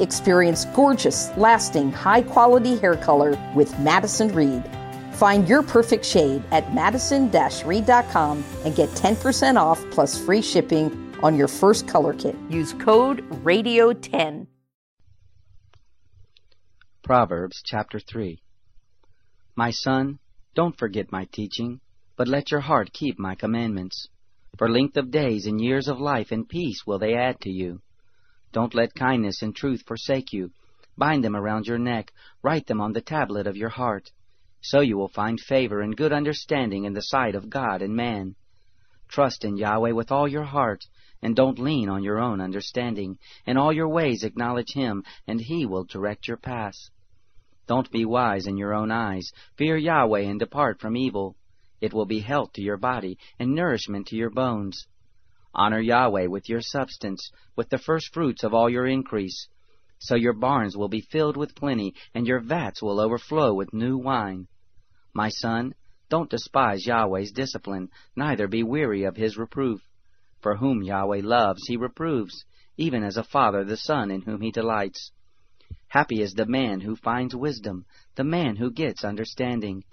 Experience gorgeous, lasting, high quality hair color with Madison Reed. Find your perfect shade at madison reed.com and get 10% off plus free shipping on your first color kit. Use code RADIO10. Proverbs chapter 3 my son, don't forget my teaching, but let your heart keep my commandments. For length of days and years of life and peace will they add to you. Don't let kindness and truth forsake you. Bind them around your neck, write them on the tablet of your heart. So you will find favor and good understanding in the sight of God and man. Trust in Yahweh with all your heart, and don't lean on your own understanding. In all your ways acknowledge Him, and He will direct your paths. Don't be wise in your own eyes. Fear Yahweh and depart from evil. It will be health to your body and nourishment to your bones. Honor Yahweh with your substance, with the first fruits of all your increase. So your barns will be filled with plenty, and your vats will overflow with new wine. My son, don't despise Yahweh's discipline, neither be weary of his reproof. For whom Yahweh loves, he reproves, even as a father the son in whom he delights. Happy is the man who finds wisdom, the man who gets understanding.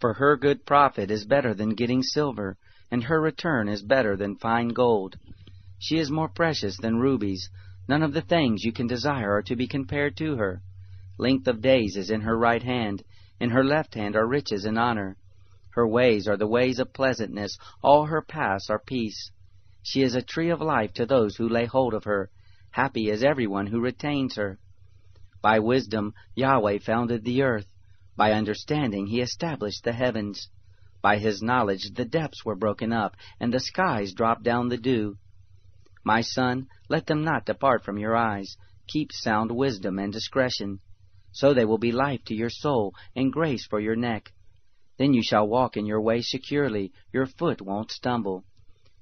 For her good profit is better than getting silver, and her return is better than fine gold. She is more precious than rubies. None of the things you can desire are to be compared to her. Length of days is in her right hand, in her left hand are riches and honor. Her ways are the ways of pleasantness, all her paths are peace. She is a tree of life to those who lay hold of her. Happy is everyone who retains her. By wisdom Yahweh founded the earth. By understanding he established the heavens. By his knowledge the depths were broken up, and the skies dropped down the dew. My son, let them not depart from your eyes. Keep sound wisdom and discretion. So they will be life to your soul, and grace for your neck. Then you shall walk in your way securely, your foot won't stumble.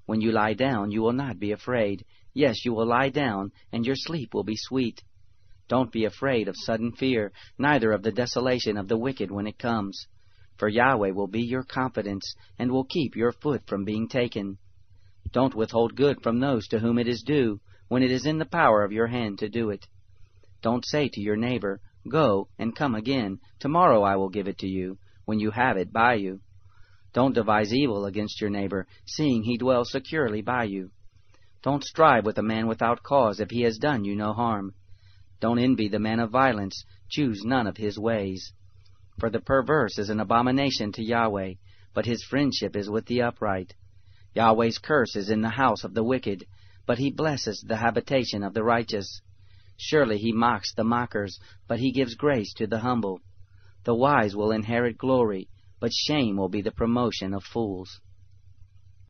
When you lie down, you will not be afraid. Yes, you will lie down, and your sleep will be sweet. Don't be afraid of sudden fear, neither of the desolation of the wicked when it comes. For Yahweh will be your confidence, and will keep your foot from being taken. Don't withhold good from those to whom it is due, when it is in the power of your hand to do it. Don't say to your neighbor, Go, and come again, tomorrow I will give it to you, when you have it by you. Don't devise evil against your neighbor, seeing he dwells securely by you. Don't strive with a man without cause if he has done you no harm. Don't envy the man of violence. Choose none of his ways. For the perverse is an abomination to Yahweh, but his friendship is with the upright. Yahweh's curse is in the house of the wicked, but he blesses the habitation of the righteous. Surely he mocks the mockers, but he gives grace to the humble. The wise will inherit glory, but shame will be the promotion of fools.